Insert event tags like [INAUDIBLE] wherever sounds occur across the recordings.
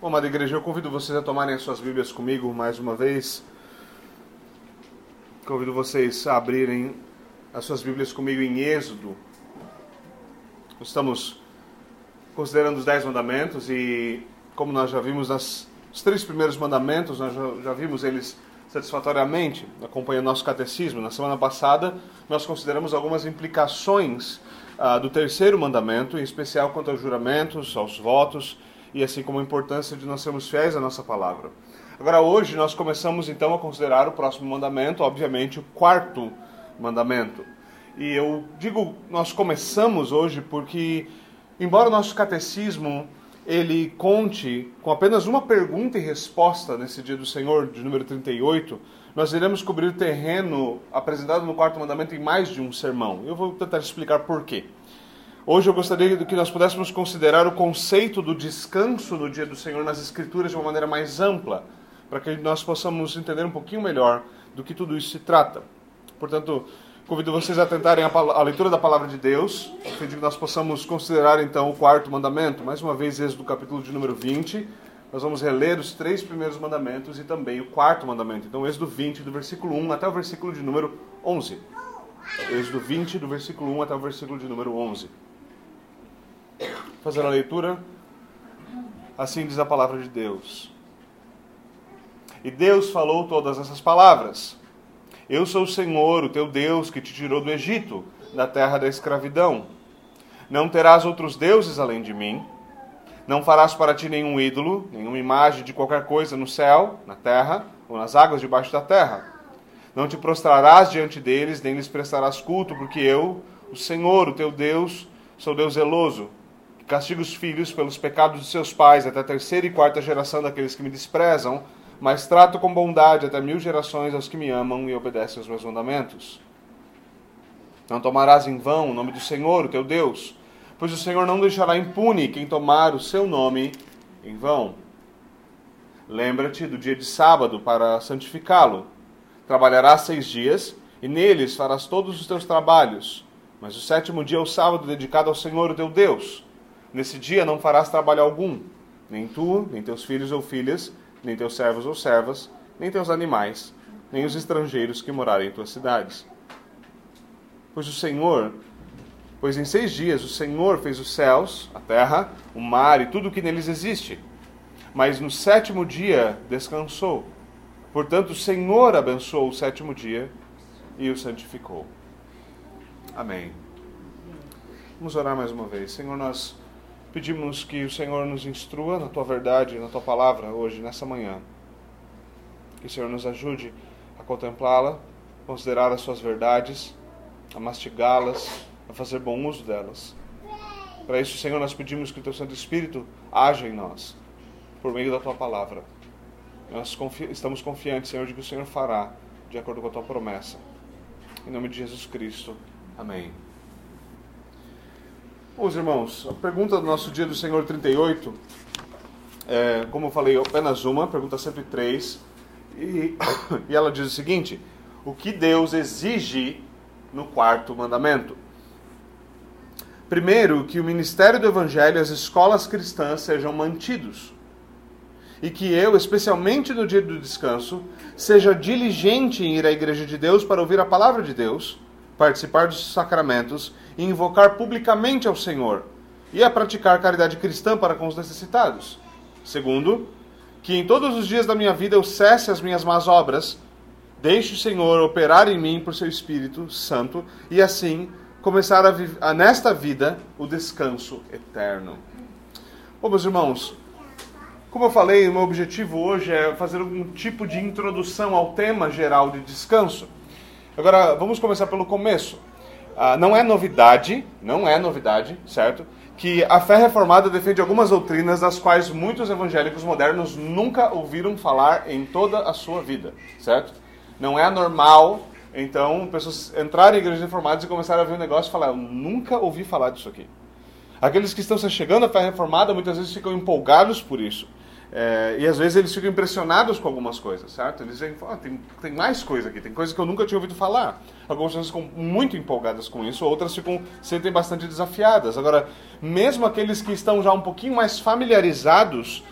Bom, amada igreja, eu convido vocês a tomarem as suas Bíblias comigo mais uma vez. Convido vocês a abrirem as suas Bíblias comigo em Êxodo. Estamos considerando os Dez Mandamentos e, como nós já vimos nas, os três primeiros mandamentos, nós já, já vimos eles satisfatoriamente, acompanhando nosso catecismo. Na semana passada, nós consideramos algumas implicações ah, do terceiro mandamento, em especial quanto aos juramentos, aos votos e assim como a importância de nós sermos fiéis à nossa palavra. Agora, hoje, nós começamos então a considerar o próximo mandamento, obviamente, o quarto mandamento. E eu digo nós começamos hoje porque, embora o nosso catecismo ele conte com apenas uma pergunta e resposta nesse dia do Senhor, de número 38, nós iremos cobrir o terreno apresentado no quarto mandamento em mais de um sermão. Eu vou tentar explicar por quê. Hoje eu gostaria que nós pudéssemos considerar o conceito do descanso no dia do Senhor nas Escrituras de uma maneira mais ampla, para que nós possamos entender um pouquinho melhor do que tudo isso se trata. Portanto, convido vocês a tentarem a, a leitura da palavra de Deus, a fim de que nós possamos considerar então o quarto mandamento. Mais uma vez, esse do capítulo de número 20. Nós vamos reler os três primeiros mandamentos e também o quarto mandamento. Então, êxodo 20, do versículo 1 até o versículo de número 11. Êxodo 20, do versículo 1 até o versículo de número 11 fazer a leitura. Assim diz a palavra de Deus. E Deus falou todas essas palavras. Eu sou o Senhor, o teu Deus, que te tirou do Egito, da terra da escravidão. Não terás outros deuses além de mim. Não farás para ti nenhum ídolo, nenhuma imagem de qualquer coisa no céu, na terra ou nas águas debaixo da terra. Não te prostrarás diante deles, nem lhes prestarás culto, porque eu, o Senhor, o teu Deus, sou Deus zeloso, Castigo os filhos pelos pecados de seus pais até a terceira e quarta geração daqueles que me desprezam, mas trato com bondade até mil gerações aos que me amam e obedecem aos meus mandamentos. Não tomarás em vão o nome do Senhor, o teu Deus, pois o Senhor não deixará impune quem tomar o seu nome em vão. Lembra-te do dia de sábado para santificá-lo. Trabalharás seis dias, e neles farás todos os teus trabalhos. Mas o sétimo dia é o sábado dedicado ao Senhor, o teu Deus. Nesse dia não farás trabalho algum, nem tu, nem teus filhos ou filhas, nem teus servos ou servas, nem teus animais, nem os estrangeiros que morarem em tuas cidades. Pois o Senhor, pois em seis dias o Senhor fez os céus, a terra, o mar e tudo o que neles existe. Mas no sétimo dia descansou. Portanto, o Senhor abençoou o sétimo dia e o santificou. Amém. Vamos orar mais uma vez. Senhor, nós Pedimos que o Senhor nos instrua na tua verdade, na tua palavra hoje, nessa manhã. Que o Senhor nos ajude a contemplá-la, considerar as suas verdades, a mastigá-las, a fazer bom uso delas. Para isso, Senhor, nós pedimos que o teu Santo Espírito haja em nós, por meio da tua palavra. Nós confi estamos confiantes, Senhor, de que o Senhor fará de acordo com a tua promessa. Em nome de Jesus Cristo. Amém. Bom, irmãos, a pergunta do nosso dia do Senhor 38, é, como eu falei, apenas uma, pergunta 103, e, [COUGHS] e ela diz o seguinte: O que Deus exige no quarto mandamento? Primeiro, que o ministério do Evangelho e as escolas cristãs sejam mantidos. E que eu, especialmente no dia do descanso, seja diligente em ir à igreja de Deus para ouvir a palavra de Deus, participar dos sacramentos e invocar publicamente ao Senhor, e a praticar caridade cristã para com os necessitados. Segundo, que em todos os dias da minha vida eu cesse as minhas más obras, deixe o Senhor operar em mim por seu Espírito Santo, e assim começar a, a nesta vida o descanso eterno. Bom, meus irmãos, como eu falei, o meu objetivo hoje é fazer um tipo de introdução ao tema geral de descanso. Agora, vamos começar pelo começo. Ah, não é novidade, não é novidade, certo? Que a fé reformada defende algumas doutrinas das quais muitos evangélicos modernos nunca ouviram falar em toda a sua vida, certo? Não é normal, então, pessoas entrarem em igrejas reformadas e começarem a ver um negócio e falar: Eu nunca ouvi falar disso aqui. Aqueles que estão se chegando à fé reformada muitas vezes ficam empolgados por isso. É, e às vezes eles ficam impressionados com algumas coisas, certo? Eles dizem, oh, tem, tem mais coisa aqui, tem coisa que eu nunca tinha ouvido falar. Algumas pessoas ficam muito empolgadas com isso, outras ficam sentem bastante desafiadas. Agora, mesmo aqueles que estão já um pouquinho mais familiarizados,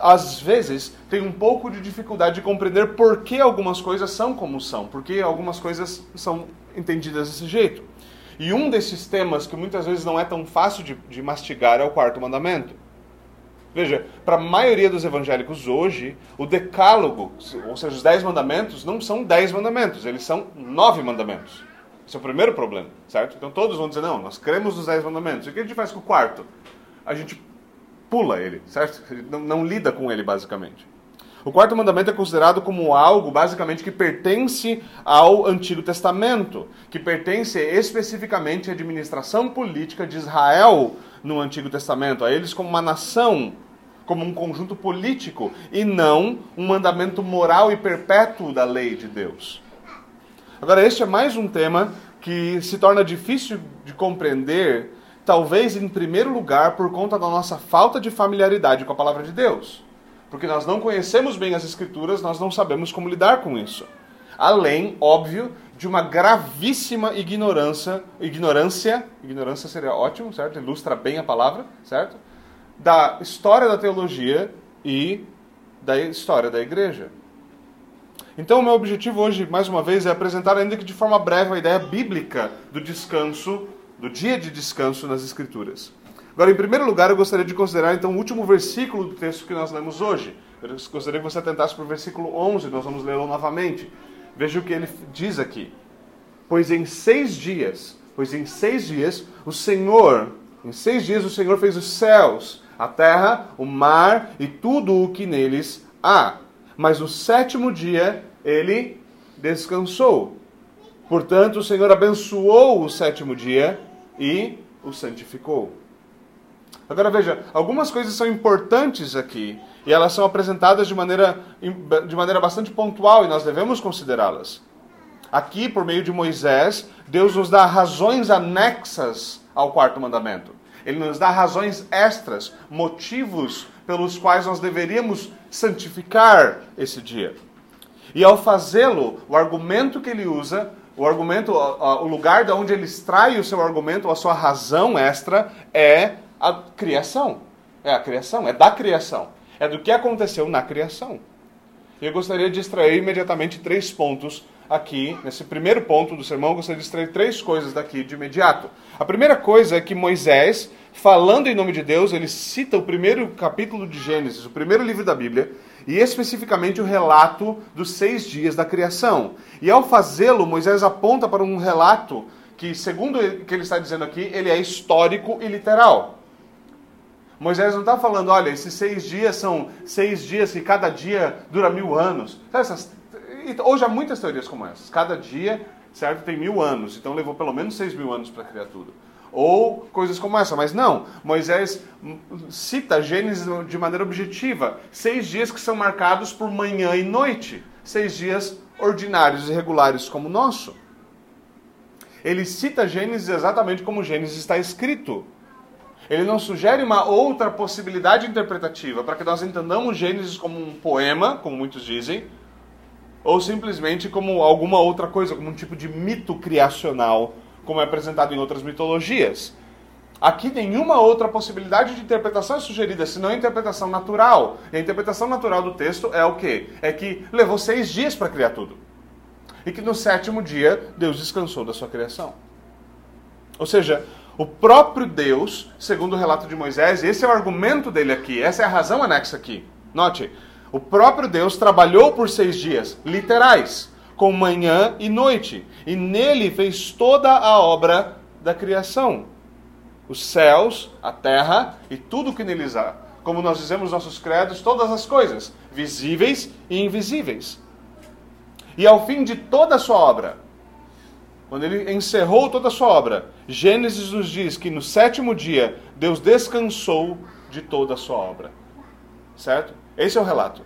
às vezes, tem um pouco de dificuldade de compreender por que algumas coisas são como são, por que algumas coisas são entendidas desse jeito. E um desses temas que muitas vezes não é tão fácil de, de mastigar é o quarto mandamento. Veja, para a maioria dos evangélicos hoje, o decálogo, ou seja, os dez mandamentos, não são dez mandamentos, eles são nove mandamentos. Esse é o primeiro problema, certo? Então todos vão dizer, não, nós cremos nos dez mandamentos. E o que a gente faz com o quarto? A gente pula ele, certo? Não, não lida com ele, basicamente. O quarto mandamento é considerado como algo, basicamente, que pertence ao Antigo Testamento, que pertence especificamente à administração política de Israel no Antigo Testamento, a eles como uma nação, como um conjunto político, e não um mandamento moral e perpétuo da lei de Deus. Agora, este é mais um tema que se torna difícil de compreender Talvez, em primeiro lugar, por conta da nossa falta de familiaridade com a palavra de Deus. Porque nós não conhecemos bem as Escrituras, nós não sabemos como lidar com isso. Além, óbvio, de uma gravíssima ignorância, ignorância, ignorância seria ótimo, certo? Ilustra bem a palavra, certo? Da história da teologia e da história da igreja. Então, o meu objetivo hoje, mais uma vez, é apresentar, ainda que de forma breve, a ideia bíblica do descanso do dia de descanso nas Escrituras. Agora, em primeiro lugar, eu gostaria de considerar então o último versículo do texto que nós lemos hoje. Eu gostaria que você atentasse para o versículo 11, nós vamos lê-lo novamente. Veja o que ele diz aqui. Pois em seis dias, pois em seis dias, o Senhor, em seis dias o Senhor fez os céus, a terra, o mar e tudo o que neles há. Mas no sétimo dia ele descansou. Portanto, o Senhor abençoou o sétimo dia e o santificou. Agora veja, algumas coisas são importantes aqui e elas são apresentadas de maneira, de maneira bastante pontual e nós devemos considerá-las. Aqui, por meio de Moisés, Deus nos dá razões anexas ao quarto mandamento. Ele nos dá razões extras, motivos pelos quais nós deveríamos santificar esse dia. E ao fazê-lo, o argumento que ele usa o argumento, o lugar de onde ele extrai o seu argumento, a sua razão extra, é a criação. É a criação, é da criação. É do que aconteceu na criação. E eu gostaria de extrair imediatamente três pontos aqui, nesse primeiro ponto do sermão, eu gostaria de extrair três coisas daqui de imediato. A primeira coisa é que Moisés, falando em nome de Deus, ele cita o primeiro capítulo de Gênesis, o primeiro livro da Bíblia, e especificamente o relato dos seis dias da criação. E ao fazê-lo, Moisés aponta para um relato que, segundo o que ele está dizendo aqui, ele é histórico e literal. Moisés não está falando, olha, esses seis dias são seis dias que cada dia dura mil anos. Essas, hoje há muitas teorias como essas. Cada dia, certo, tem mil anos. Então levou pelo menos seis mil anos para criar tudo ou coisas como essa. Mas não, Moisés cita Gênesis de maneira objetiva. Seis dias que são marcados por manhã e noite. Seis dias ordinários e regulares como o nosso. Ele cita Gênesis exatamente como Gênesis está escrito. Ele não sugere uma outra possibilidade interpretativa para que nós entendamos Gênesis como um poema, como muitos dizem, ou simplesmente como alguma outra coisa, como um tipo de mito criacional como é apresentado em outras mitologias. Aqui nenhuma outra possibilidade de interpretação é sugerida, senão a interpretação natural. E a interpretação natural do texto é o quê? É que levou seis dias para criar tudo. E que no sétimo dia Deus descansou da sua criação. Ou seja, o próprio Deus, segundo o relato de Moisés, esse é o argumento dele aqui, essa é a razão anexa aqui. Note, o próprio Deus trabalhou por seis dias, literais com manhã e noite, e nele fez toda a obra da criação: os céus, a terra e tudo o que neles há. Como nós dizemos nos nossos credos, todas as coisas, visíveis e invisíveis. E ao fim de toda a sua obra, quando ele encerrou toda a sua obra, Gênesis nos diz que no sétimo dia Deus descansou de toda a sua obra. Certo? Esse é o relato.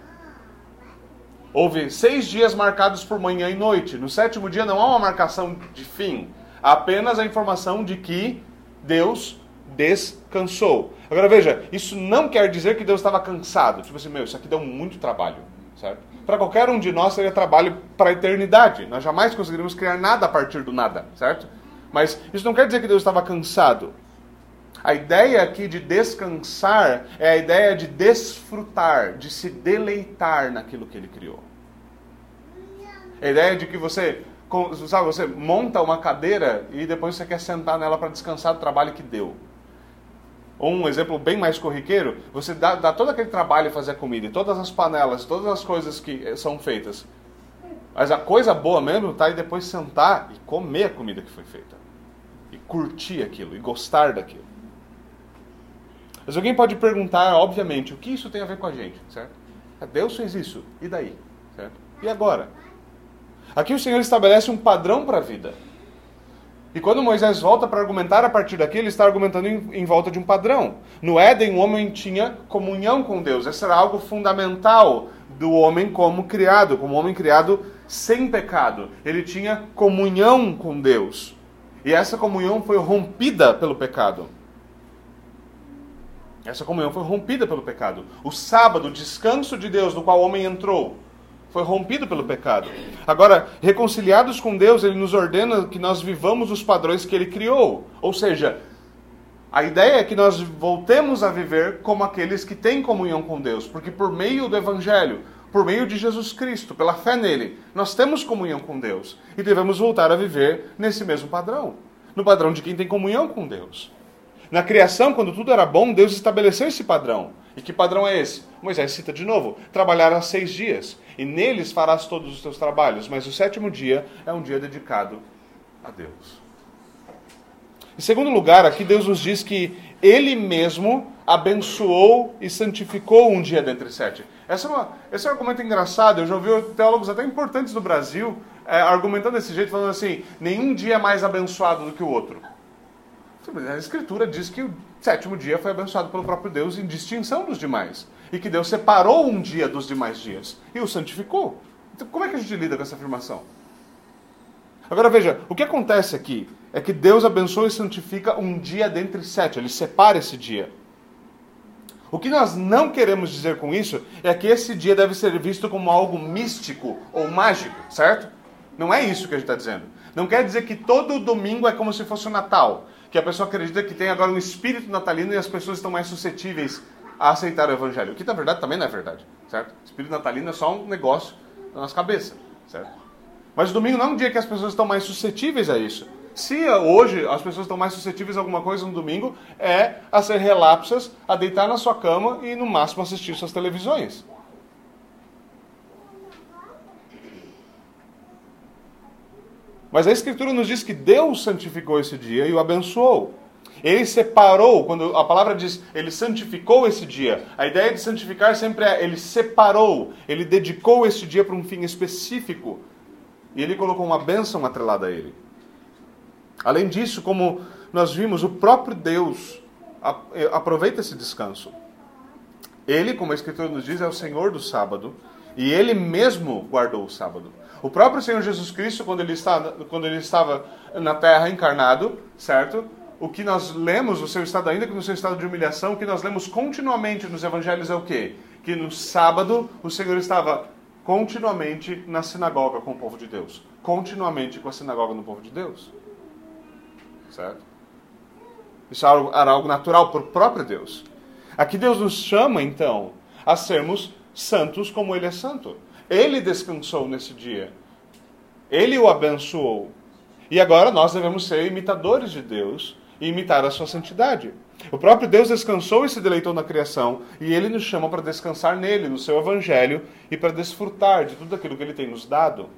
Houve seis dias marcados por manhã e noite. No sétimo dia não há uma marcação de fim, apenas a informação de que Deus descansou. Agora veja, isso não quer dizer que Deus estava cansado. Tipo assim, meu, isso aqui deu muito trabalho, certo? Para qualquer um de nós seria trabalho para a eternidade. Nós jamais conseguiríamos criar nada a partir do nada, certo? Mas isso não quer dizer que Deus estava cansado. A ideia aqui de descansar é a ideia de desfrutar, de se deleitar naquilo que ele criou. A ideia de que você, sabe, você monta uma cadeira e depois você quer sentar nela para descansar do trabalho que deu. Ou um exemplo bem mais corriqueiro, você dá, dá todo aquele trabalho fazer a comida, e todas as panelas, todas as coisas que eh, são feitas. Mas a coisa boa mesmo está aí depois sentar e comer a comida que foi feita. E curtir aquilo, e gostar daquilo. Mas alguém pode perguntar, obviamente, o que isso tem a ver com a gente, certo? Ah, Deus fez isso, e daí? Certo? E agora? Aqui o Senhor estabelece um padrão para a vida. E quando Moisés volta para argumentar a partir daqui, ele está argumentando em, em, volta de um padrão. No Éden, o homem tinha comunhão com Deus. Esse era algo fundamental do homem como criado, como homem criado sem pecado. Ele tinha comunhão com Deus. E essa comunhão foi rompida pelo pecado. Essa comunhão foi rompida pelo pecado. O sábado, o descanso de Deus no qual o homem entrou, foi rompido pelo pecado. Agora, reconciliados com Deus, ele nos ordena que nós vivamos os padrões que ele criou. Ou seja, a ideia é que nós voltemos a viver como aqueles que têm comunhão com Deus, porque por meio do evangelho, por meio de Jesus Cristo, pela fé nele, nós temos comunhão com Deus e devemos voltar a viver nesse mesmo padrão, no padrão de quem tem comunhão com Deus. Na criação, quando tudo era bom, Deus estabeleceu esse padrão. E que padrão é esse? Moisés cita de novo: trabalhar seis dias, e neles farás todos os teus trabalhos, mas o sétimo dia é um dia dedicado a Deus. Em segundo lugar, aqui Deus nos diz que Ele mesmo abençoou e santificou um dia dentre sete. Essa é uma, esse é um argumento engraçado. Eu já ouvi teólogos até importantes do Brasil é, argumentando desse jeito, falando assim: nenhum dia é mais abençoado do que o outro. A Escritura diz que sétimo dia foi abençoado pelo próprio Deus em distinção dos demais. E que Deus separou um dia dos demais dias e o santificou. Então, como é que a gente lida com essa afirmação? Agora veja, o que acontece aqui é que Deus abençoa e santifica um dia dentre sete, ele separa esse dia. O que nós não queremos dizer com isso é que esse dia deve ser visto como algo místico ou mágico, certo? Não é isso que a gente está dizendo. Não quer dizer que todo domingo é como se fosse o Natal, que a pessoa acredita que tem agora um espírito natalino e as pessoas estão mais suscetíveis a aceitar o evangelho. O que na verdade também não é verdade, certo? Espírito natalino é só um negócio na nossa cabeça, certo? Mas o domingo não é um dia que as pessoas estão mais suscetíveis a isso. Se hoje as pessoas estão mais suscetíveis a alguma coisa no domingo, é a ser relapsas, a deitar na sua cama e no máximo assistir suas televisões. Mas a Escritura nos diz que Deus santificou esse dia e o abençoou. Ele separou, quando a palavra diz ele santificou esse dia, a ideia de santificar sempre é ele separou, ele dedicou esse dia para um fim específico e ele colocou uma bênção atrelada a ele. Além disso, como nós vimos, o próprio Deus eh, aproveita esse descanso. Ele, como a Escritura nos diz, é o Senhor do sábado e ele mesmo guardou o sábado. O próprio Senhor Jesus Cristo, quando ele, está, quando ele estava na terra encarnado, certo? O que nós lemos, o seu estado, ainda que no seu estado de humilhação, o que nós lemos continuamente nos evangelhos é o quê? Que no sábado o Senhor estava continuamente na sinagoga com o povo de Deus. Continuamente com a sinagoga no povo de Deus. Certo? Isso era algo natural por próprio Deus. Aqui Deus nos chama, então, a sermos santos como Ele é santo. Ele descansou nesse dia. Ele o abençoou. E agora nós devemos ser imitadores de Deus e imitar a sua santidade. O próprio Deus descansou e se deleitou na criação, e ele nos chama para descansar nele, no seu evangelho, e para desfrutar de tudo aquilo que ele tem nos dado.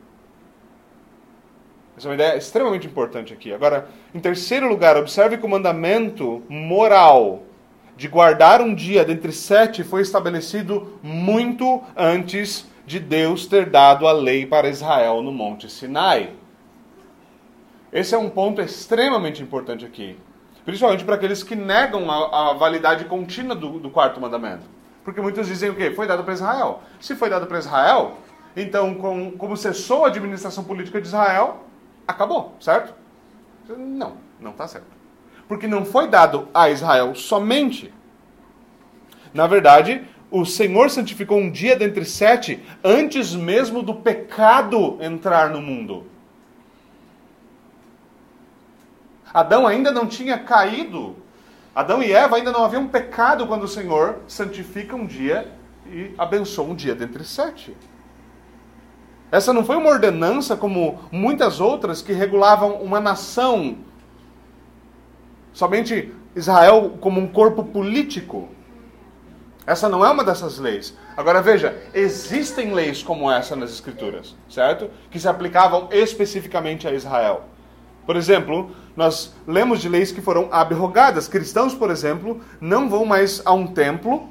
Essa é uma ideia extremamente importante aqui. Agora, em terceiro lugar, observe que o mandamento moral de guardar um dia dentre sete foi estabelecido muito antes de Deus ter dado a lei para Israel no Monte Sinai. Esse é um ponto extremamente importante aqui. Principalmente para aqueles que negam a, a validade contínua do, do, quarto mandamento. Porque muitos dizem o quê? Foi dado para Israel. Se foi dado para Israel, então, com, como cessou a administração política de Israel, acabou, certo? Não, não está certo porque não foi dado a Israel somente. Na verdade, o Senhor santificou um dia dentre sete antes mesmo do pecado entrar no mundo. Adão ainda não tinha caído Adão e Eva ainda não haviam pecado quando o Senhor santifica um dia e abençoa um dia dentre sete. Essa não foi uma ordenança como muitas outras que regulavam uma nação, somente Israel como um corpo político. Essa não é uma dessas leis. Agora veja, existem leis como essa nas Escrituras, certo? Que se aplicavam especificamente a Israel. Por exemplo, nós lemos de leis que foram abrogadas. Cristãos, por exemplo, não vão mais a um templo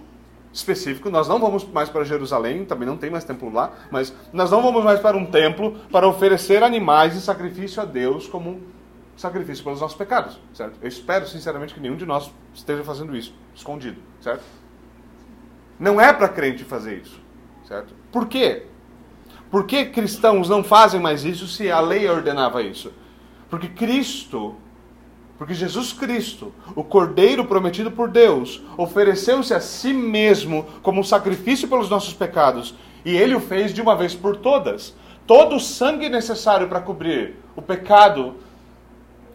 específico, nós não vamos mais para Jerusalém, também não tem mais templo lá, mas nós não vamos mais para um templo para oferecer animais em sacrifício a Deus como sacrifício pelos nossos pecados, certo? Eu espero sinceramente que nenhum de nós esteja fazendo isso, escondido, certo? Não é para crente fazer isso, certo? Por quê? Por que cristãos não fazem mais isso se a lei ordenava isso? Porque Cristo, porque Jesus Cristo, o Cordeiro prometido por Deus, ofereceu-se a si mesmo como sacrifício pelos nossos pecados, e ele o fez de uma vez por todas. Todo o sangue necessário para cobrir o pecado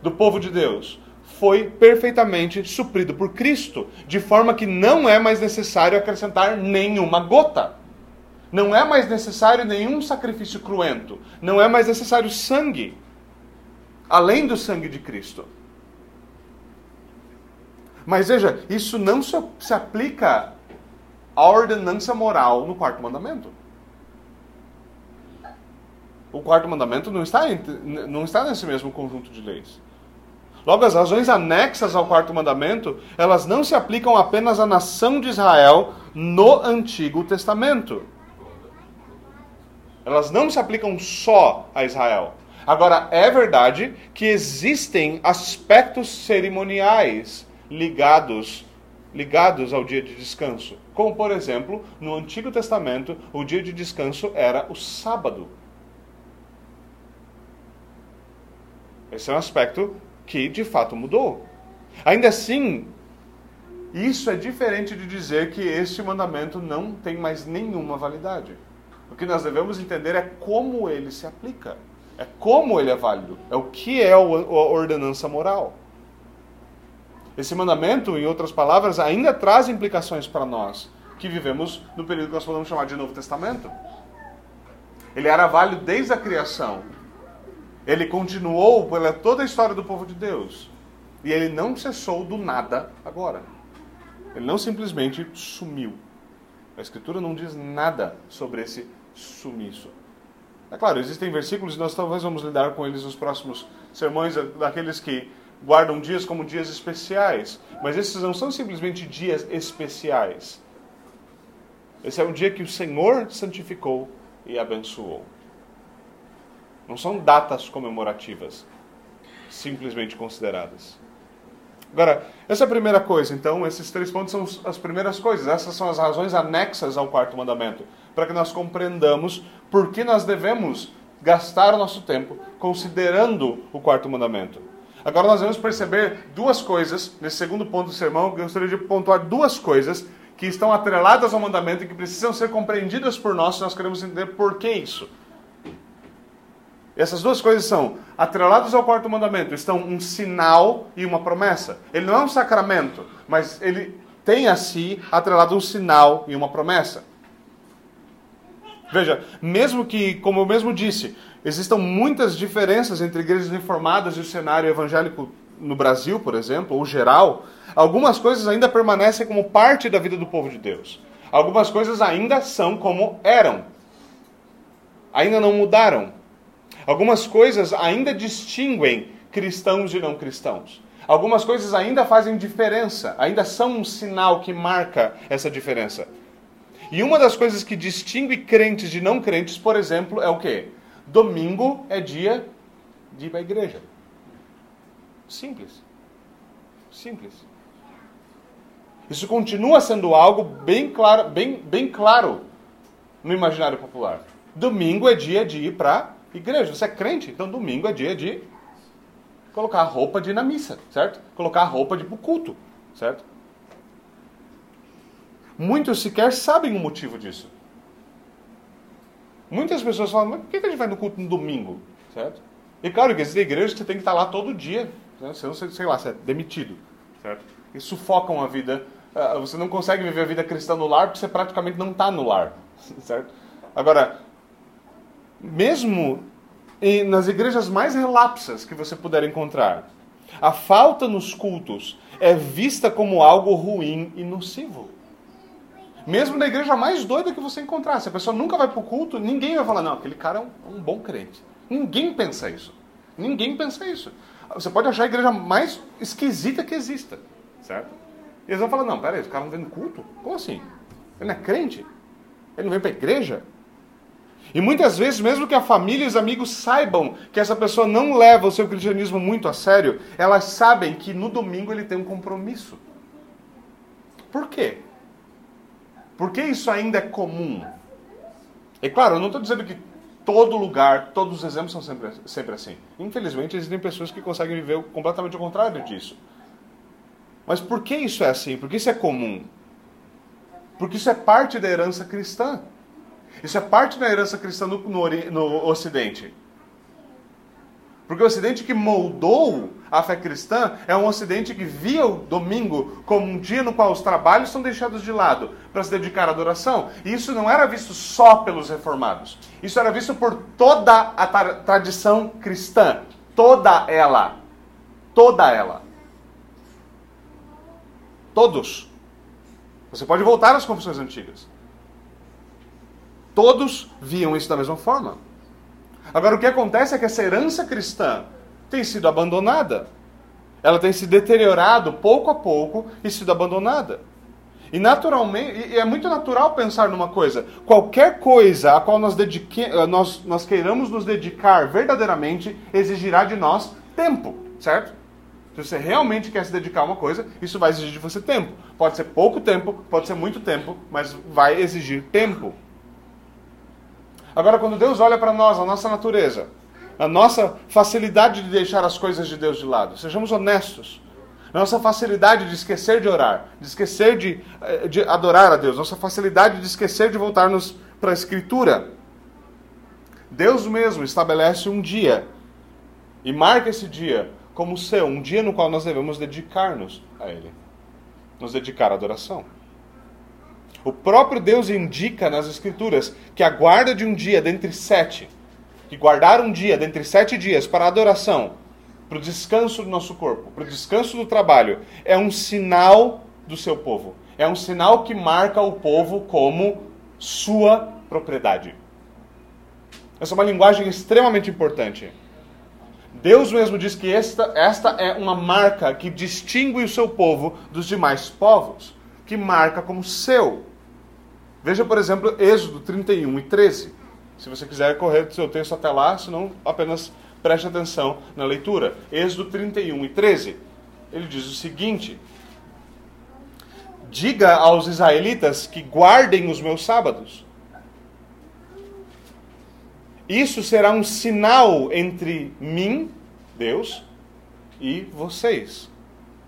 do povo de Deus foi perfeitamente suprido por Cristo, de forma que não é mais necessário acrescentar nenhuma gota. Não é mais necessário nenhum sacrifício cruento. Não é mais necessário sangue além do sangue de Cristo. Mas veja, isso não se aplica à ordenança moral no quarto mandamento. O quarto mandamento não está, não está nesse mesmo conjunto de leis. Logo, as razões anexas ao quarto mandamento, elas não se aplicam apenas à nação de Israel no Antigo Testamento. Elas não se aplicam só a Israel. Agora, é verdade que existem aspectos cerimoniais ligados ligados ao dia de descanso. Como, por exemplo, no Antigo Testamento, o dia de descanso era o sábado. Esse é um aspecto que de fato mudou. Ainda assim, isso é diferente de dizer que este mandamento não tem mais nenhuma validade. O que nós devemos entender é como ele se aplica. É como ele é válido. É o que é a ordenança moral. Esse mandamento, em outras palavras, ainda traz implicações para nós que vivemos no período que nós podemos chamar de Novo Testamento. Ele era válido desde a criação. Ele continuou pela toda a história do povo de Deus. E ele não cessou do nada agora. Ele não simplesmente sumiu. A Escritura não diz nada sobre esse sumiço. É claro, existem versículos e nós talvez vamos lidar com eles nos próximos sermões, daqueles que guardam dias como dias especiais. Mas esses não são simplesmente dias especiais. Esse é o dia que o Senhor santificou e abençoou. Não são datas comemorativas, simplesmente consideradas. Agora, essa é a primeira coisa, então, esses três pontos são as primeiras coisas, essas são as razões anexas ao quarto mandamento, para que nós compreendamos por que nós devemos gastar o nosso tempo considerando o quarto mandamento. Agora nós vamos perceber duas coisas, nesse segundo ponto do sermão, eu gostaria de pontuar duas coisas que estão atreladas ao mandamento e que precisam ser compreendidas por nós se nós queremos entender por que isso. Essas duas coisas são atreladas ao quarto mandamento, estão um sinal e uma promessa. Ele não é um sacramento, mas ele tem a si atrelado um sinal e uma promessa. Veja, mesmo que, como eu mesmo disse, existam muitas diferenças entre igrejas reformadas e o cenário evangélico no Brasil, por exemplo, ou geral, algumas coisas ainda permanecem como parte da vida do povo de Deus. Algumas coisas ainda são como eram. Ainda não mudaram. Algumas coisas ainda distinguem cristãos de não cristãos. Algumas coisas ainda fazem diferença, ainda são um sinal que marca essa diferença. E uma das coisas que distingue crentes de não crentes, por exemplo, é o quê? Domingo é dia de ir para a igreja. Simples. Simples. Isso continua sendo algo bem claro, bem, bem claro no imaginário popular. Domingo é dia de ir para Igreja, você é crente, então domingo é dia de colocar a roupa de ir na missa, certo? Colocar a roupa de ir pro culto, certo? Muitos sequer sabem o motivo disso. Muitas pessoas falam, mas por que a gente vai no culto no domingo? Certo? E claro que existem igrejas que você tem que estar lá todo dia. Né? Senão, sei lá, você é demitido. certo? E sufocam a vida. Uh, você não consegue viver a vida cristã no lar porque você praticamente não está no lar, [LAUGHS] certo? Agora, mesmo em, nas igrejas mais relapsas que você puder encontrar, a falta nos cultos é vista como algo ruim e nocivo. Mesmo na igreja mais doida que você encontrar, se a pessoa nunca vai para o culto, ninguém vai falar, não, aquele cara é um, um bom crente. Ninguém pensa isso. Ninguém pensa isso. Você pode achar a igreja mais esquisita que exista, certo? E eles vão falar, não, peraí, esse cara não vem no culto? Como assim? Ele não é crente? Ele não vem para a igreja? E muitas vezes, mesmo que a família e os amigos saibam que essa pessoa não leva o seu cristianismo muito a sério, elas sabem que no domingo ele tem um compromisso. Por quê? Porque isso ainda é comum. É claro, eu não estou dizendo que todo lugar, todos os exemplos são sempre, sempre assim. Infelizmente, existem pessoas que conseguem viver completamente ao contrário disso. Mas por que isso é assim? Porque isso é comum? Porque isso é parte da herança cristã. Isso é parte da herança cristã no, no, no Ocidente. Porque o Ocidente que moldou a fé cristã é um Ocidente que via o domingo como um dia no qual os trabalhos são deixados de lado para se dedicar à adoração. E isso não era visto só pelos reformados. Isso era visto por toda a tradição cristã. Toda ela. Toda ela. Todos. Você pode voltar às confissões antigas. Todos viam isso da mesma forma. Agora, o que acontece é que essa herança cristã tem sido abandonada. Ela tem se deteriorado pouco a pouco e sido abandonada. E naturalmente, e é muito natural pensar numa coisa: qualquer coisa a qual nós, dedique, eh, nós, nós queiramos nos dedicar verdadeiramente exigirá de nós tempo, certo? Se você realmente quer se dedicar a uma coisa, isso vai exigir de você tempo. Pode ser pouco tempo, pode ser muito tempo, mas vai exigir tempo. Agora, quando Deus olha para nós, a nossa natureza, a nossa facilidade de deixar as coisas de Deus de lado, sejamos honestos. A nossa facilidade de esquecer de orar, de esquecer de, eh, de adorar a Deus, nossa facilidade de esquecer de voltarmos para a Escritura. Deus mesmo estabelece um dia e marca esse dia como seu, um dia no qual nós devemos dedicar-nos a Ele, nos dedicar à adoração. O próprio Deus indica nas Escrituras que a guarda de um dia dentre sete, que guardar um dia dentre sete dias para a adoração, para o descanso do nosso corpo, para o descanso do trabalho, é um sinal do seu povo. É um sinal que marca o povo como sua propriedade. Essa é uma linguagem extremamente importante. Deus mesmo diz que esta, esta é uma marca que distingue o seu povo dos demais povos, que marca como seu. Veja, por exemplo, Êxodo 31 e 13. Se você quiser correr o seu texto até lá, senão apenas preste atenção na leitura. Êxodo 31 e 13. Ele diz o seguinte: Diga aos israelitas que guardem os meus sábados. Isso será um sinal entre mim, Deus, e vocês.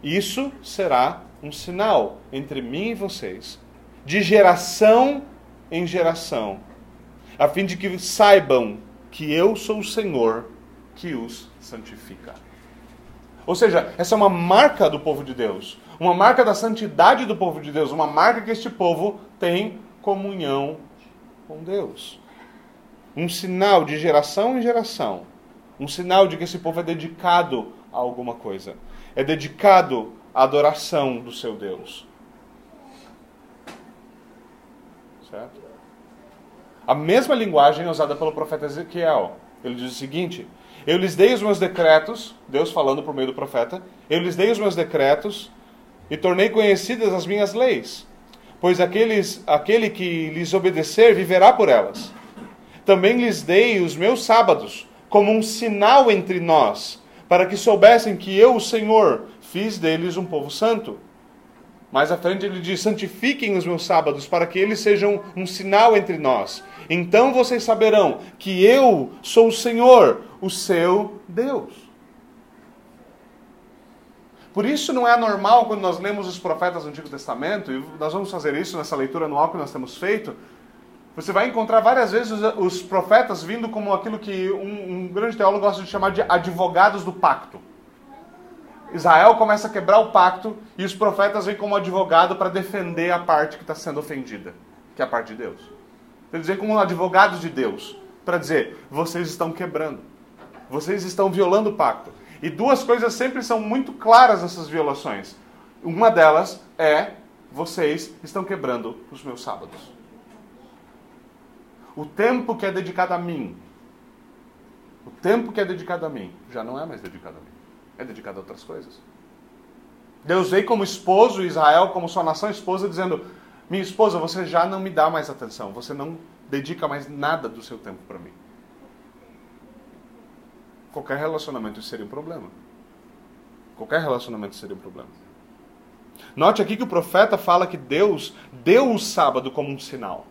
Isso será um sinal entre mim e vocês de geração em geração, a fim de que saibam que eu sou o Senhor que os santifica. Ou seja, essa é uma marca do povo de Deus, uma marca da santidade do povo de Deus, uma marca que este povo tem comunhão com Deus. Um sinal de geração em geração, um sinal de que esse povo é dedicado a alguma coisa, é dedicado à adoração do seu Deus. Certo? A mesma linguagem é usada pelo profeta Ezequiel. Ele diz o seguinte: Eu lhes dei os meus decretos, Deus falando por meio do profeta, eu lhes dei os meus decretos e tornei conhecidas as minhas leis, pois aqueles, aquele que lhes obedecer viverá por elas. Também lhes dei os meus sábados como um sinal entre nós, para que soubessem que eu, o Senhor, fiz deles um povo santo. Mais à frente ele diz: santifiquem os meus sábados, para que eles sejam um sinal entre nós. Então vocês saberão que eu sou o Senhor, o seu Deus. Por isso não é anormal quando nós lemos os profetas do Antigo Testamento, e nós vamos fazer isso nessa leitura anual que nós temos feito. Você vai encontrar várias vezes os profetas vindo como aquilo que um, um grande teólogo gosta de chamar de advogados do pacto Israel começa a quebrar o pacto e os profetas vêm como advogado para defender a parte que está sendo ofendida, que é a parte de Deus. Eles vêm como advogados de Deus para dizer: vocês estão quebrando, vocês estão violando o pacto. E duas coisas sempre são muito claras nessas violações. Uma delas é: vocês estão quebrando os meus sábados. O tempo que é dedicado a mim, o tempo que é dedicado a mim, já não é mais dedicado a mim. É dedicado a outras coisas. Deus veio como esposo, Israel como sua nação esposa, dizendo: Minha esposa, você já não me dá mais atenção, você não dedica mais nada do seu tempo para mim. Qualquer relacionamento seria um problema. Qualquer relacionamento seria um problema. Note aqui que o profeta fala que Deus deu o sábado como um sinal.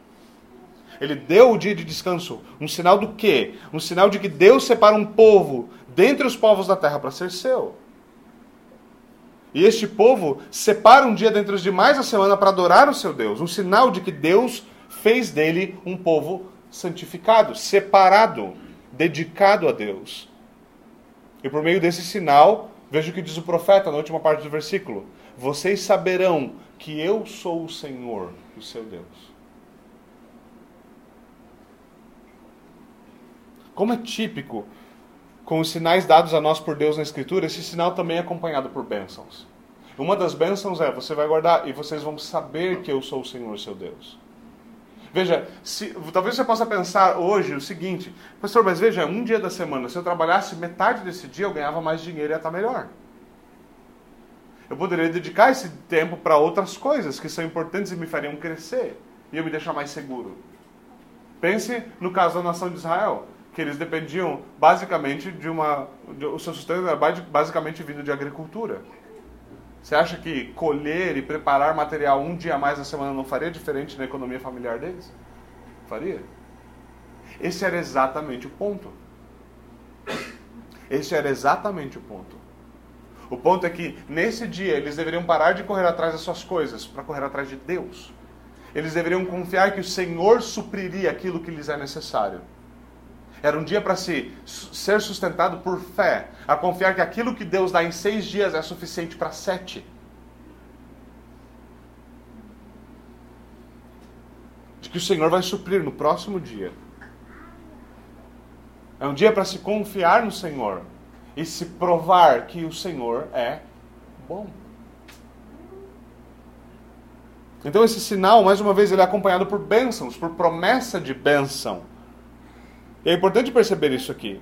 Ele deu o dia de descanso. Um sinal do quê? Um sinal de que Deus separa um povo dentre os povos da terra para ser seu. E este povo separa um dia dentre os demais da semana para adorar o seu Deus. Um sinal de que Deus fez dele um povo santificado, separado, dedicado a Deus. E por meio desse sinal, veja o que diz o profeta na última parte do versículo: Vocês saberão que eu sou o Senhor, o seu Deus. Como é típico com os sinais dados a nós por Deus na Escritura, esse sinal também é acompanhado por bênçãos. Uma das bênçãos é: você vai guardar e vocês vão saber que eu sou o Senhor seu Deus. Veja, se, talvez você possa pensar hoje o seguinte, pastor, mas veja, um dia da semana, se eu trabalhasse metade desse dia, eu ganhava mais dinheiro e ia estar melhor. Eu poderia dedicar esse tempo para outras coisas que são importantes e me fariam crescer e eu me deixar mais seguro. Pense no caso da nação de Israel que eles dependiam basicamente de uma. De, o seu sustento era basicamente vindo de agricultura. Você acha que colher e preparar material um dia a mais na semana não faria diferente na economia familiar deles? Faria. Esse era exatamente o ponto. Esse era exatamente o ponto. O ponto é que nesse dia eles deveriam parar de correr atrás das suas coisas para correr atrás de Deus. Eles deveriam confiar que o Senhor supriria aquilo que lhes é necessário. Era um dia para se ser sustentado por fé, a confiar que aquilo que Deus dá em seis dias é suficiente para sete. De que o Senhor vai suprir no próximo dia. É um dia para se confiar no Senhor e se provar que o Senhor é bom. Então esse sinal, mais uma vez, ele é acompanhado por bênçãos, por promessa de bênção. E é importante perceber isso aqui.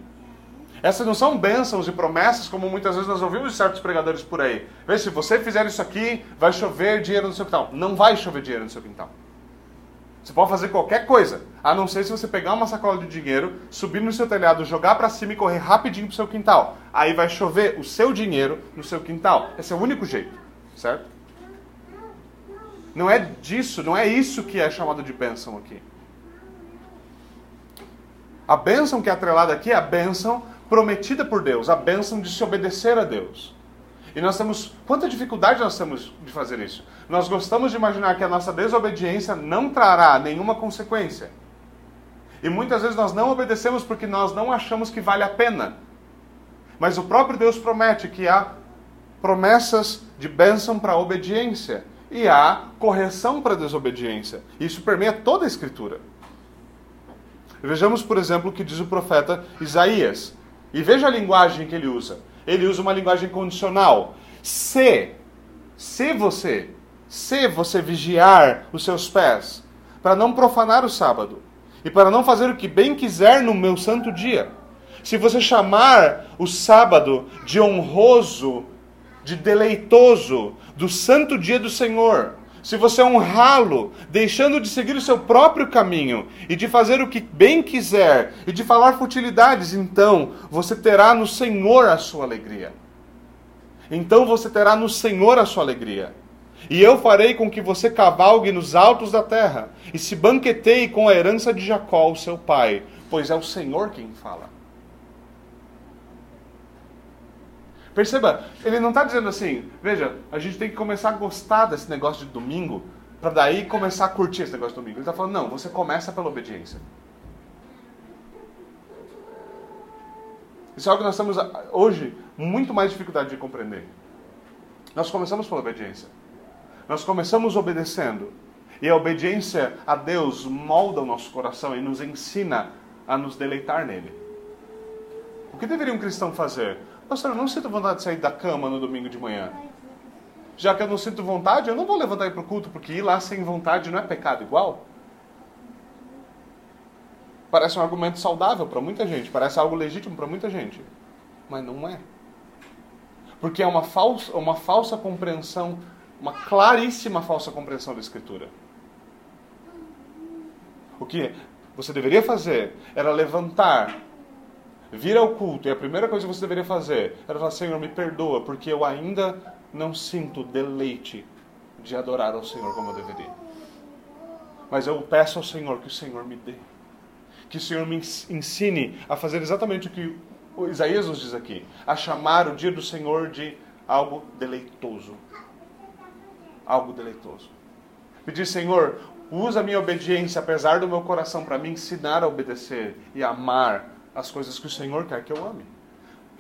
Essas não são bênçãos e promessas como muitas vezes nós ouvimos de certos pregadores por aí. Vê, se você fizer isso aqui, vai chover dinheiro no seu quintal. Não vai chover dinheiro no seu quintal. Você pode fazer qualquer coisa, a não ser se você pegar uma sacola de dinheiro, subir no seu telhado, jogar para cima e correr rapidinho pro seu quintal. Aí vai chover o seu dinheiro no seu quintal. Esse é o único jeito, certo? Não é disso, não é isso que é chamado de bênção aqui. A bênção que é atrelada aqui é a bênção prometida por Deus, a bênção de se obedecer a Deus. E nós temos. Quanta dificuldade nós temos de fazer isso? Nós gostamos de imaginar que a nossa desobediência não trará nenhuma consequência. E muitas vezes nós não obedecemos porque nós não achamos que vale a pena. Mas o próprio Deus promete que há promessas de bênção para a obediência e há correção para a desobediência. Isso permeia toda a Escritura. Vejamos, por exemplo, o que diz o profeta Isaías. E veja a linguagem que ele usa. Ele usa uma linguagem condicional. Se, se você, se você vigiar os seus pés, para não profanar o sábado, e para não fazer o que bem quiser no meu santo dia. Se você chamar o sábado de honroso, de deleitoso, do santo dia do Senhor, se você honrá-lo, deixando de seguir o seu próprio caminho e de fazer o que bem quiser e de falar futilidades, então você terá no Senhor a sua alegria. Então você terá no Senhor a sua alegria. E eu farei com que você cavalgue nos altos da terra e se banqueteie com a herança de Jacó, o seu pai, pois é o Senhor quem fala. Perceba, ele não está dizendo assim, veja, a gente tem que começar a gostar desse negócio de domingo, para daí começar a curtir esse negócio de domingo. Ele está falando, não, você começa pela obediência. Isso é algo que nós temos hoje muito mais dificuldade de compreender. Nós começamos pela obediência. Nós começamos obedecendo. E a obediência a Deus molda o nosso coração e nos ensina a nos deleitar nele. O que deveria um cristão fazer? Pastor, eu não sinto vontade de sair da cama no domingo de manhã. Já que eu não sinto vontade, eu não vou levantar ir para o culto, porque ir lá sem vontade não é pecado igual. Parece um argumento saudável para muita gente, parece algo legítimo para muita gente, mas não é. Porque é uma falsa, uma falsa compreensão, uma claríssima falsa compreensão da Escritura. O que você deveria fazer era levantar, vir ao culto, e a primeira coisa que você deveria fazer era falar: Senhor, me perdoa, porque eu ainda não sinto deleite de adorar ao Senhor como eu deveria. Mas eu peço ao Senhor que o Senhor me dê. Que o Senhor me ensine a fazer exatamente o que o Isaías nos diz aqui: a chamar o dia do Senhor de algo deleitoso. Algo deleitoso. Pedir, Senhor, usa a minha obediência, apesar do meu coração, para me ensinar a obedecer e amar as coisas que o Senhor quer que eu ame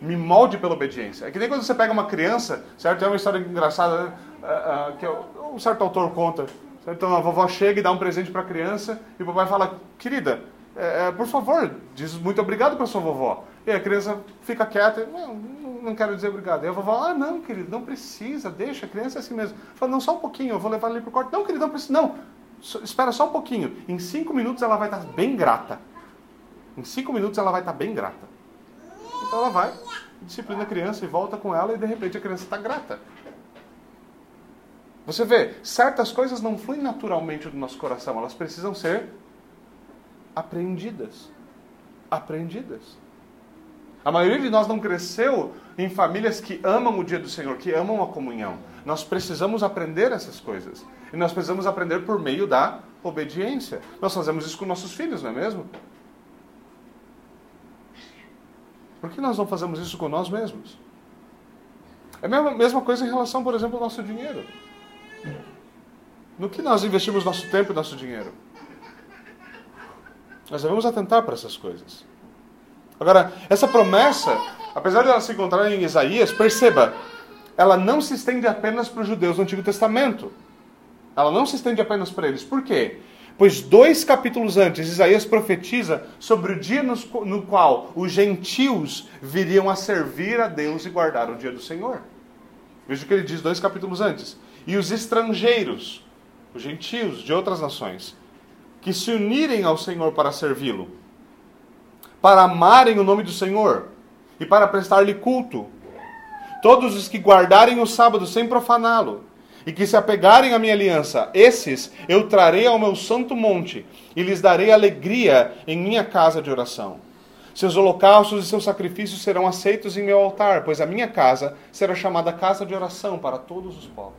me molde pela obediência. É que nem quando você pega uma criança, certo? Tem uma história engraçada né? uh, uh, que um certo autor conta. Certo? Então a vovó chega e dá um presente para a criança e o papai fala: Querida, é, é, por favor, diz muito obrigado para sua vovó. E a criança fica quieta, não, não quero dizer obrigado. E a vovó, ah, não, querido, não precisa, deixa, a criança é assim mesmo. Fala, não, só um pouquinho, eu vou levar ele para o quarto. Não, querido, não precisa, não, espera só um pouquinho. Em cinco minutos ela vai estar bem grata. Em cinco minutos ela vai estar bem grata. Então ela vai, disciplina a criança e volta com ela e de repente a criança está grata. Você vê, certas coisas não fluem naturalmente do nosso coração, elas precisam ser aprendidas. Aprendidas. A maioria de nós não cresceu em famílias que amam o dia do Senhor, que amam a comunhão. Nós precisamos aprender essas coisas. E nós precisamos aprender por meio da obediência. Nós fazemos isso com nossos filhos, não é mesmo? Por que nós não fazemos isso com nós mesmos? É a mesma, coisa em relação, por exemplo, ao nosso dinheiro. No que nós investimos nosso tempo e nosso dinheiro? Nós devemos atentar para essas coisas. Agora, essa promessa, apesar de ela se encontrar em Isaías, perceba, ela não se estende apenas para os judeus do Antigo Testamento. Ela não se estende apenas para eles. Por quê? Pois dois capítulos antes, Isaías profetiza sobre o dia no, qual os gentios viriam a servir a Deus e guardar o dia do Senhor. Veja o que ele diz dois capítulos antes. E os estrangeiros, os gentios de outras nações, que se unirem ao Senhor para servi-lo, para amarem o nome do Senhor e para prestar-lhe culto. Todos os que guardarem o sábado sem profaná-lo e que se apegarem à minha aliança, esses eu trarei ao meu santo monte e lhes darei alegria em minha casa de oração. Seus holocaustos e seus sacrifícios serão aceitos em meu altar, pois a minha casa será chamada casa de oração para todos os povos.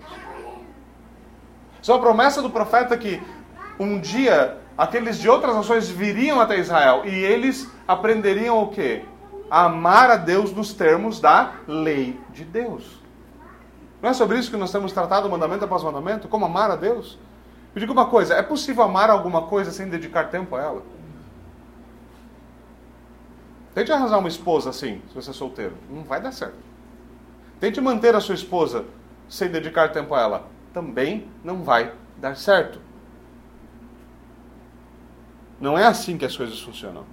Isso é uma promessa do profeta que um dia aqueles de outras nações viriam até Israel e eles aprenderiam o quê? A amar a Deus nos termos da lei de Deus. Não é sobre isso que nós temos tratado mandamento após mandamento? Como amar a Deus? Me diga uma coisa: é possível amar alguma coisa sem dedicar tempo a ela? Tente arranjar uma esposa assim, se você é solteiro. Não vai dar certo. Tente manter a sua esposa sem dedicar tempo a ela. Também não vai dar certo. Não é assim que as coisas funcionam.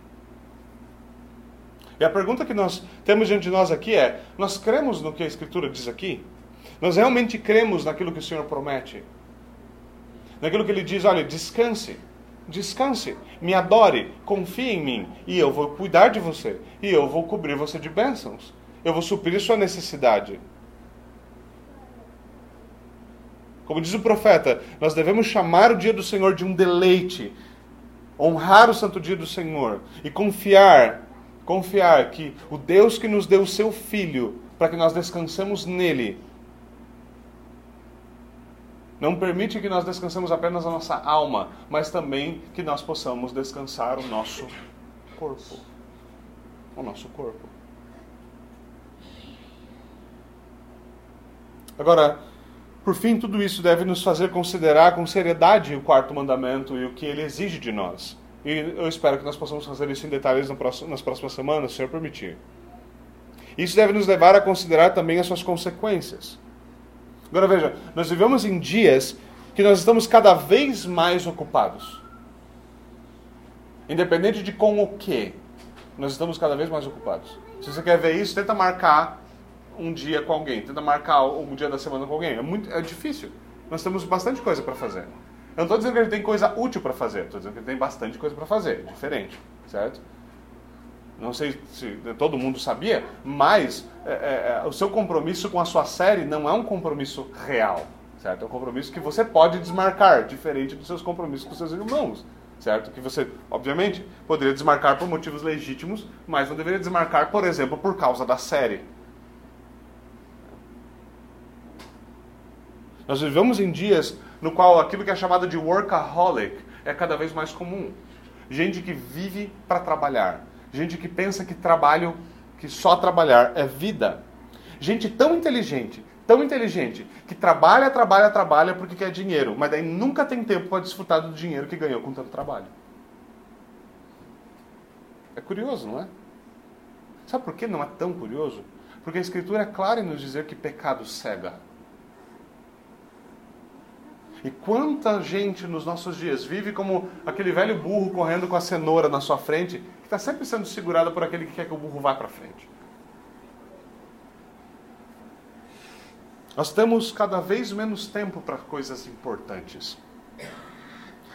E a pergunta que nós temos diante de nós aqui é: nós cremos no que a Escritura diz aqui? Nós realmente cremos naquilo que o Senhor promete. Naquilo que Ele diz: olha, descanse, descanse, me adore, confie em mim, e eu vou cuidar de você, e eu vou cobrir você de bênçãos, eu vou suprir sua necessidade. Como diz o profeta, nós devemos chamar o dia do Senhor de um deleite, honrar o santo dia do Senhor e confiar, confiar que o Deus que nos deu o seu filho para que nós descansemos nele, não permite que nós descansemos apenas a nossa alma, mas também que nós possamos descansar o nosso corpo. O nosso corpo. Agora, por fim, tudo isso deve nos fazer considerar com seriedade o quarto mandamento e o que ele exige de nós. E eu espero que nós possamos fazer isso em detalhes nas próximas semanas, se o Senhor permitir. Isso deve nos levar a considerar também as suas consequências. Agora veja, nós vivemos em dias que nós estamos cada vez mais ocupados. Independente de com o que, nós estamos cada vez mais ocupados. Se você quer ver isso, tenta marcar um dia com alguém, tenta marcar um dia da semana com alguém. É muito é difícil. Nós temos bastante coisa para fazer. Eu não estou dizendo que a gente tem coisa útil para fazer, estou dizendo que a gente tem bastante coisa para fazer, diferente, certo? Não sei se todo mundo sabia, mas é, é, é, o seu compromisso com a sua série não é um compromisso real, certo? É um compromisso que você pode desmarcar, diferente dos seus compromissos com seus irmãos, certo? Que você, obviamente, poderia desmarcar por motivos legítimos, mas não deveria desmarcar, por exemplo, por causa da série. Nós vivemos em dias no qual aquilo que é chamado de workaholic é cada vez mais comum. Gente que vive para trabalhar, gente que pensa que trabalho, que só trabalhar é vida. Gente tão inteligente, tão inteligente, que trabalha, trabalha, trabalha porque quer dinheiro, mas daí nunca tem tempo para desfrutar do dinheiro que ganhou com tanto trabalho. É curioso, não é? Sabe por que não é tão curioso? Porque a Escritura é clara em nos dizer que pecado cega. E quanta gente nos nossos dias vive como aquele velho burro correndo com a cenoura na sua frente, que está sempre sendo segurado por aquele que quer que o burro vá para frente. Nós temos cada vez menos tempo para coisas importantes.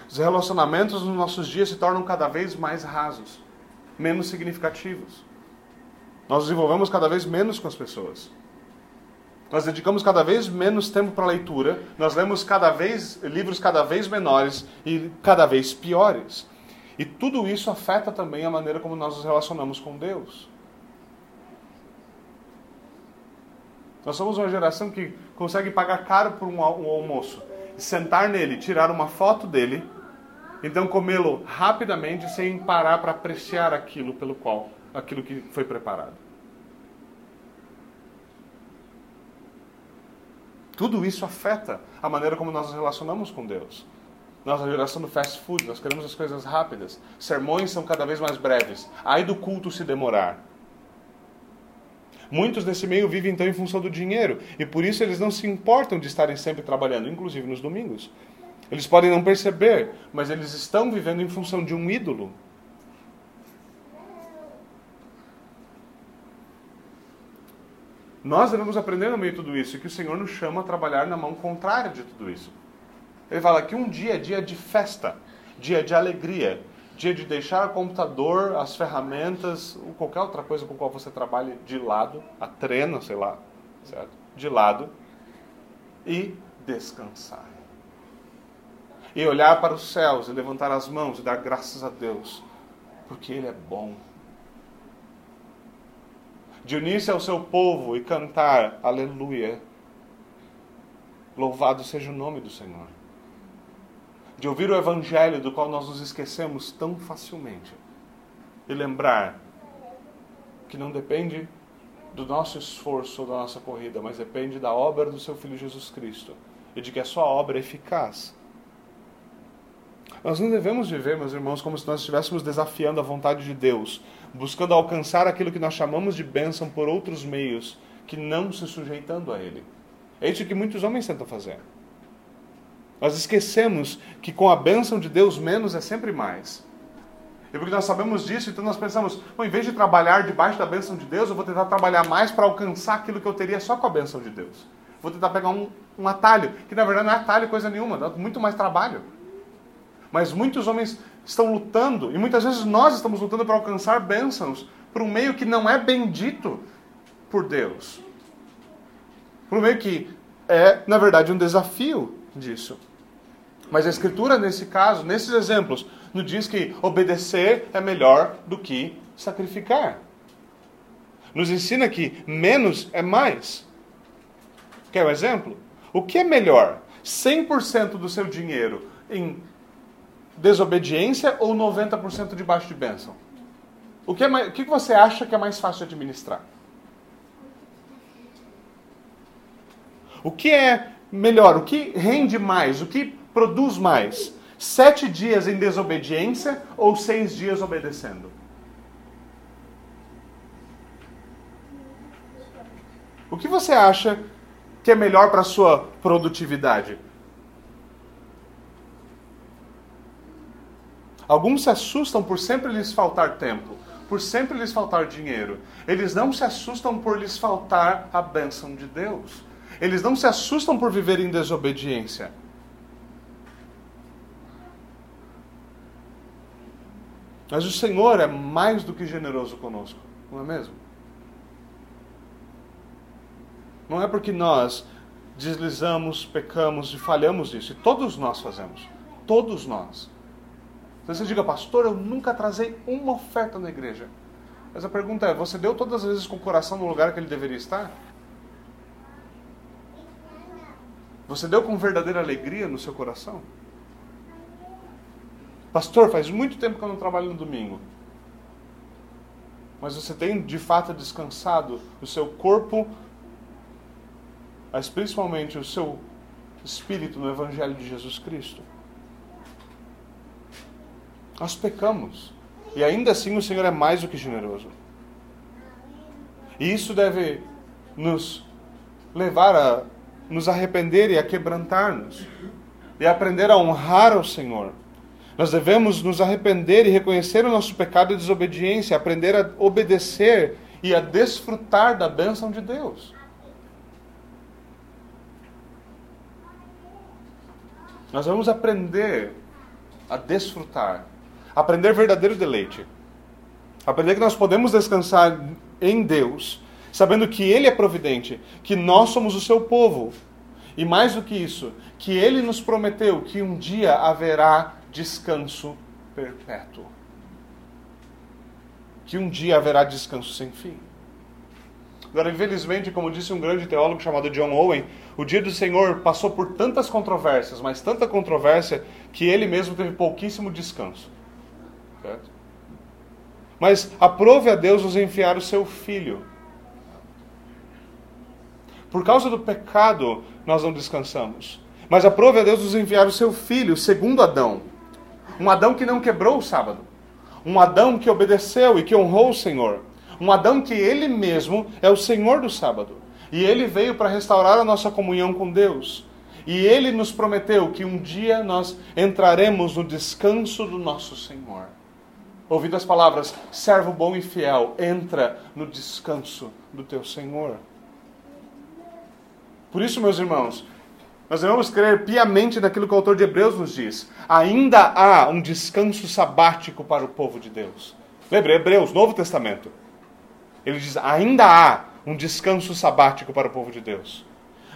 Os relacionamentos nos nossos dias se tornam cada vez mais rasos, menos significativos. Nós desenvolvemos cada vez menos com as pessoas. Nós dedicamos cada vez menos tempo para leitura, nós lemos cada vez livros cada vez menores e cada vez piores. E tudo isso afeta também a maneira como nós nos relacionamos com Deus. Nós somos uma geração que consegue pagar caro por um almoço, sentar nele, tirar uma foto dele, então comê-lo rapidamente sem parar para apreciar aquilo pelo qual, aquilo que foi preparado. Tudo isso afeta a maneira como nós nos relacionamos com Deus. Nossa geração do fast food, nós queremos as coisas rápidas. Sermões são cada vez mais breves. Aí do culto se demorar. Muitos nesse meio vivem então em função do dinheiro e por isso eles não se importam de estarem sempre trabalhando, inclusive nos domingos. Eles podem não perceber, mas eles estão vivendo em função de um ídolo. Nós devemos aprender no meio de tudo isso que o Senhor nos chama a trabalhar na mão contrária de tudo isso. Ele fala que um dia é dia de festa, dia de alegria, dia de deixar o computador, as ferramentas, ou qualquer outra coisa com qual você trabalhe de lado, a trena, sei lá, certo? De lado, e descansar. E olhar para os céus e levantar as mãos e dar graças a Deus, porque Ele é bom de unir-se ao seu povo e cantar aleluia. Louvado seja o nome do Senhor. De ouvir o evangelho do qual nós nos esquecemos tão facilmente e lembrar que não depende do nosso esforço ou da nossa corrida, mas depende da obra do seu Filho Jesus Cristo e de que a sua obra é eficaz. Nós não devemos viver, meus irmãos, como se nós estivéssemos desafiando a vontade de Deus, buscando alcançar aquilo que nós chamamos de bênção por outros meios, que não se sujeitando a Ele. É isso que muitos homens tentam fazer. Nós esquecemos que com a bênção de Deus, menos é sempre mais. E porque nós sabemos disso, então nós pensamos, em vez de trabalhar debaixo da bênção de Deus, eu vou tentar trabalhar mais para alcançar aquilo que eu teria só com a bênção de Deus. Vou tentar pegar um, um atalho, que na verdade não é atalho coisa nenhuma, dá muito mais trabalho. Mas muitos homens estão lutando, e muitas vezes nós estamos lutando para alcançar bênçãos por um meio que não é bendito por Deus. Por um meio que é, na verdade, um desafio disso. Mas a Escritura, nesse caso, nesses exemplos, nos diz que obedecer é melhor do que sacrificar. Nos ensina que menos é mais. Quer um exemplo? O que é melhor? 100% do seu dinheiro em desobediência ou 90% debaixo de bênção? O que, é mais, o que você acha que é mais fácil de administrar? O que é melhor? O que rende mais? O que produz mais? Sete dias em desobediência ou seis dias obedecendo? O que você acha que é melhor para a sua produtividade? Alguns se assustam por sempre lhes faltar tempo, por sempre lhes faltar dinheiro. Eles não se assustam por lhes faltar a bênção de Deus. Eles não se assustam por viver em desobediência. Mas o Senhor é mais do que generoso conosco, não é mesmo? Não é porque nós deslizamos, pecamos e falhamos nisso. E todos nós fazemos. Todos nós. Você diga, pastor, eu nunca trazei uma oferta na igreja. Mas a pergunta é: você deu todas as vezes com o coração no lugar que ele deveria estar? Você deu com verdadeira alegria no seu coração? Pastor, faz muito tempo que eu não trabalho no domingo. Mas você tem de fato descansado o seu corpo, mas principalmente o seu espírito no Evangelho de Jesus Cristo? Nós pecamos. E ainda assim o Senhor é mais do que generoso. E isso deve nos levar a nos arrepender e a quebrantar-nos. E aprender a honrar ao Senhor. Nós devemos nos arrepender e reconhecer o nosso pecado e desobediência, aprender a obedecer e a desfrutar da bênção de Deus. Nós vamos aprender a desfrutar, aprender verdadeiro deleite, aprender que nós podemos descansar em Deus, sabendo que Ele é providente, que nós somos o seu povo, e mais do que isso, que Ele nos prometeu que um dia haverá descanso perpétuo. Que um dia haverá descanso sem fim. Agora, infelizmente, como disse um grande teólogo chamado John Owen, o dia do Senhor passou por tantas controvérsias, mas tanta controvérsia, que ele mesmo teve pouquíssimo descanso. Certo? Mas aprove a Deus nos enviar o seu Filho. Por causa do pecado, nós não descansamos. Mas aprove a Deus nos enviar o seu Filho, segundo Adão. Um Adão que não quebrou o sábado. Um Adão que obedeceu e que honrou o Senhor. Um Adão que ele mesmo é o Senhor do sábado. E ele veio para restaurar a nossa comunhão com Deus. E ele nos prometeu que um dia nós entraremos no descanso do nosso Senhor. Ouvindo as palavras, servo bom e fiel, entra no descanso do teu Senhor. Por isso, meus irmãos, nós devemos crer piamente naquilo que o autor de Hebreus nos diz. Ainda há um descanso sabático para o povo de Deus. Lembra, Hebreus, Novo Testamento. Ele diz: ainda há um descanso sabático para o povo de Deus.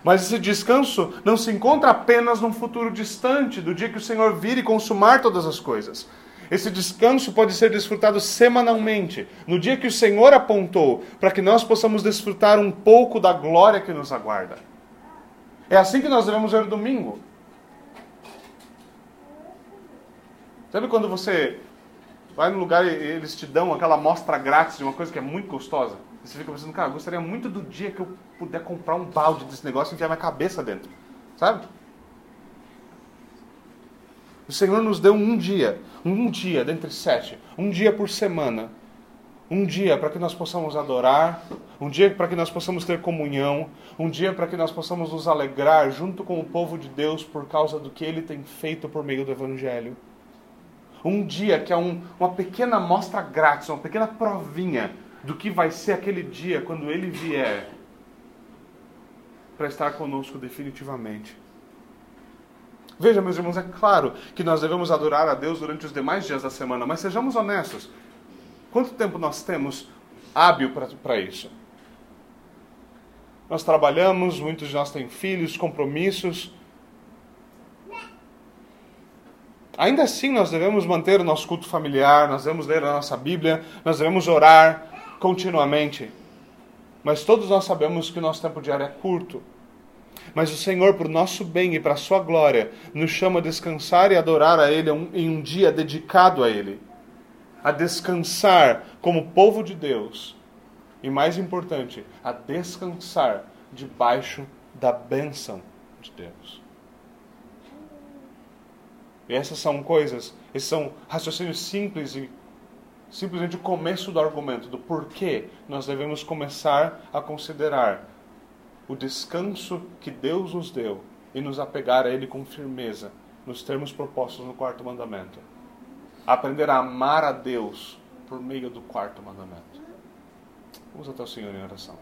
Mas esse descanso não se encontra apenas num futuro distante, do dia que o Senhor vir e consumar todas as coisas. Esse descanso pode ser desfrutado semanalmente, no dia que o Senhor apontou, para que nós possamos desfrutar um pouco da glória que nos aguarda. É assim que nós devemos ver o domingo. Sabe quando você vai no lugar e eles te dão aquela amostra grátis de uma coisa que é muito gostosa? E você fica pensando, cara, gostaria muito do dia que eu puder comprar um balde desse negócio e enfiar minha cabeça dentro. Sabe? O Senhor nos deu um dia, um dia dentre sete, um dia por semana, um dia para que nós possamos adorar, um dia para que nós possamos ter comunhão, um dia para que nós possamos nos alegrar junto com o povo de Deus por causa do que ele tem feito por meio do Evangelho. Um dia que é um, uma pequena amostra grátis, uma pequena provinha do que vai ser aquele dia quando ele vier para estar conosco definitivamente. Veja, meus irmãos, é claro que nós devemos adorar a Deus durante os demais dias da semana, mas sejamos honestos. Quanto tempo nós temos hábil para isso? Nós trabalhamos, muitos de nós têm filhos, compromissos. Ainda assim, nós devemos manter o nosso culto familiar, nós devemos ler a nossa Bíblia, nós devemos orar continuamente. Mas todos nós sabemos que o nosso tempo diário é curto. Mas o Senhor, por nosso bem e para a sua glória, nos chama a descansar e adorar a Ele em um dia dedicado a Ele a descansar como povo de Deus e, mais importante, a descansar debaixo da bênção de Deus. E essas são coisas, esses são raciocínios simples e simplesmente o começo do argumento do porquê nós devemos começar a considerar o descanso que Deus nos deu e nos apegar a Ele com firmeza, nos termos propostos no quarto mandamento. Aprender a amar a Deus por meio do quarto mandamento. Vamos até o Senhor em oração.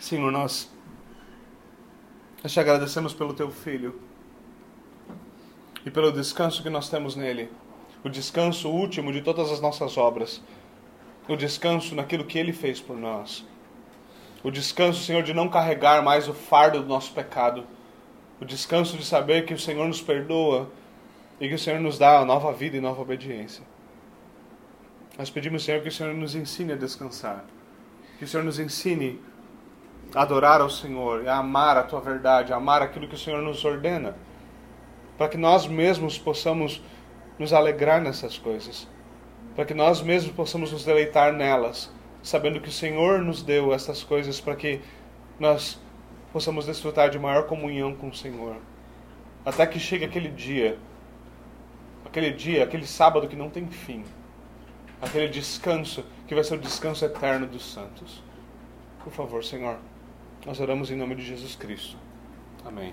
Senhor, nós, te agradecemos pelo teu filho e pelo descanso que nós temos nele o descanso último de todas as nossas obras, o descanso naquilo que ele fez por nós, o descanso, Senhor, de não carregar mais o fardo do nosso pecado, o descanso de saber que o Senhor nos perdoa e que o Senhor nos dá nova vida e nova obediência. Nós pedimos, Senhor, que o Senhor nos ensine a descansar, que o Senhor nos ensine a adorar ao Senhor, a amar a tua verdade, a amar aquilo que o Senhor nos ordena, para que nós mesmos possamos nos alegrar nessas coisas, para que nós mesmos possamos nos deleitar nelas, sabendo que o Senhor nos deu essas coisas para que nós possamos desfrutar de maior comunhão com o Senhor. Até que chegue aquele dia, aquele dia, aquele sábado que não tem fim, aquele descanso que vai ser o descanso eterno dos santos. Por favor, Senhor, nós oramos em nome de Jesus Cristo. Amém.